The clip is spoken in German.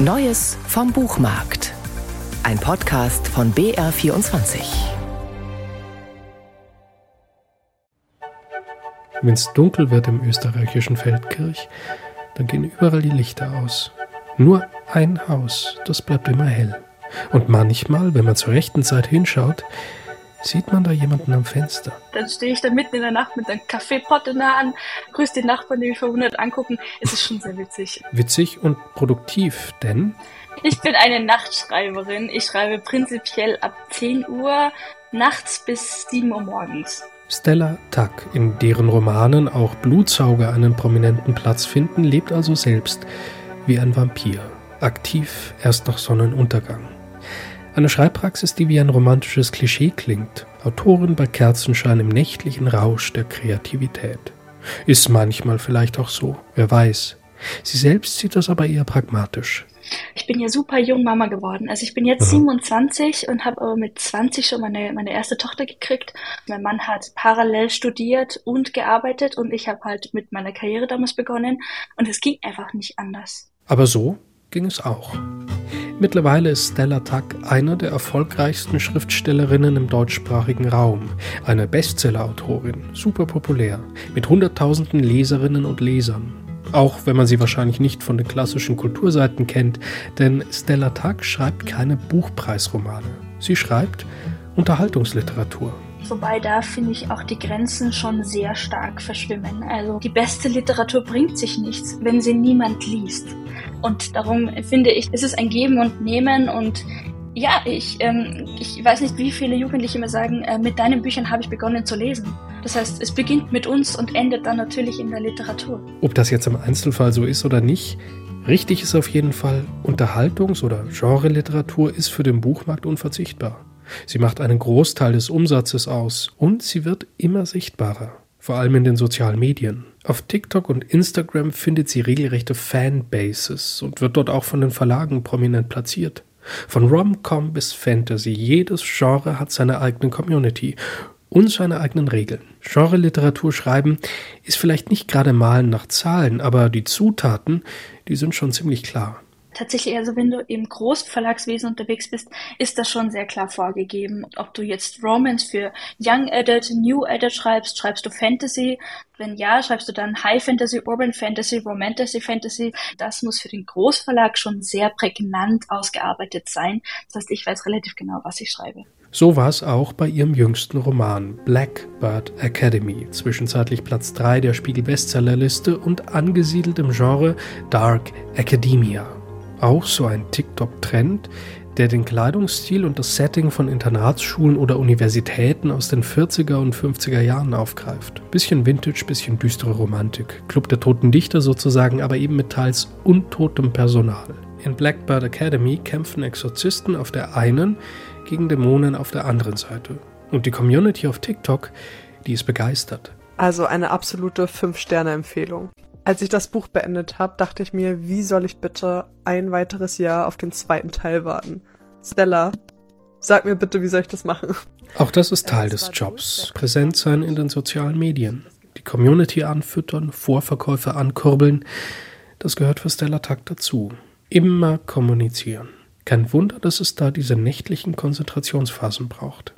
Neues vom Buchmarkt. Ein Podcast von BR24. Wenn es dunkel wird im österreichischen Feldkirch, dann gehen überall die Lichter aus. Nur ein Haus, das bleibt immer hell. Und manchmal, wenn man zur rechten Zeit hinschaut, Sieht man da jemanden am Fenster? Dann stehe ich da mitten in der Nacht mit einem Kaffeepot in der Hand, grüße die Nachbarn, die mich verwundert angucken. Es ist schon sehr witzig. Witzig und produktiv, denn? Ich bin eine Nachtschreiberin. Ich schreibe prinzipiell ab 10 Uhr nachts bis 7 Uhr morgens. Stella Tuck, in deren Romanen auch Blutsauger einen prominenten Platz finden, lebt also selbst wie ein Vampir, aktiv erst nach Sonnenuntergang. Eine Schreibpraxis, die wie ein romantisches Klischee klingt. Autorin bei Kerzenschein im nächtlichen Rausch der Kreativität. Ist manchmal vielleicht auch so, wer weiß. Sie selbst sieht das aber eher pragmatisch. Ich bin ja super jung Mama geworden. Also ich bin jetzt Aha. 27 und habe aber mit 20 schon meine, meine erste Tochter gekriegt. Mein Mann hat parallel studiert und gearbeitet und ich habe halt mit meiner Karriere damals begonnen und es ging einfach nicht anders. Aber so ging es auch. Mittlerweile ist Stella Tuck eine der erfolgreichsten Schriftstellerinnen im deutschsprachigen Raum, eine Bestsellerautorin, super populär, mit Hunderttausenden Leserinnen und Lesern. Auch wenn man sie wahrscheinlich nicht von den klassischen Kulturseiten kennt, denn Stella Tuck schreibt keine Buchpreisromane. Sie schreibt Unterhaltungsliteratur. Wobei da finde ich auch die Grenzen schon sehr stark verschwimmen. Also die beste Literatur bringt sich nichts, wenn sie niemand liest. Und darum finde ich, es ist ein Geben und Nehmen und ja, ich, ähm, ich weiß nicht, wie viele Jugendliche mir sagen, äh, mit deinen Büchern habe ich begonnen zu lesen. Das heißt, es beginnt mit uns und endet dann natürlich in der Literatur. Ob das jetzt im Einzelfall so ist oder nicht, richtig ist auf jeden Fall, Unterhaltungs- oder Genre-Literatur ist für den Buchmarkt unverzichtbar. Sie macht einen Großteil des Umsatzes aus und sie wird immer sichtbarer vor allem in den sozialen Medien. Auf TikTok und Instagram findet sie regelrechte Fanbases und wird dort auch von den Verlagen prominent platziert. Von Rom-Com bis Fantasy, jedes Genre hat seine eigene Community und seine eigenen Regeln. Genre-Literatur schreiben ist vielleicht nicht gerade malen nach Zahlen, aber die Zutaten, die sind schon ziemlich klar tatsächlich, also wenn du im Großverlagswesen unterwegs bist, ist das schon sehr klar vorgegeben. Ob du jetzt Romance für Young Adult, New Adult schreibst, schreibst du Fantasy. Wenn ja, schreibst du dann High Fantasy, Urban Fantasy, Romantasy Fantasy. Das muss für den Großverlag schon sehr prägnant ausgearbeitet sein. Das heißt, ich weiß relativ genau, was ich schreibe. So war es auch bei ihrem jüngsten Roman Blackbird Academy, zwischenzeitlich Platz 3 der Spiegel-Bestsellerliste und angesiedelt im Genre Dark Academia auch so ein TikTok-Trend, der den Kleidungsstil und das Setting von Internatsschulen oder Universitäten aus den 40er und 50er Jahren aufgreift. Bisschen Vintage, bisschen düstere Romantik. Club der toten Dichter sozusagen, aber eben mit teils untotem Personal. In Blackbird Academy kämpfen Exorzisten auf der einen gegen Dämonen auf der anderen Seite. Und die Community auf TikTok, die ist begeistert. Also eine absolute 5-Sterne-Empfehlung. Als ich das Buch beendet habe, dachte ich mir, wie soll ich bitte ein weiteres Jahr auf den zweiten Teil warten? Stella, sag mir bitte, wie soll ich das machen? Auch das ist Teil des Jobs. Präsent sein in den sozialen Medien. Die Community anfüttern, Vorverkäufe ankurbeln. Das gehört für Stella Takt dazu. Immer kommunizieren. Kein Wunder, dass es da diese nächtlichen Konzentrationsphasen braucht.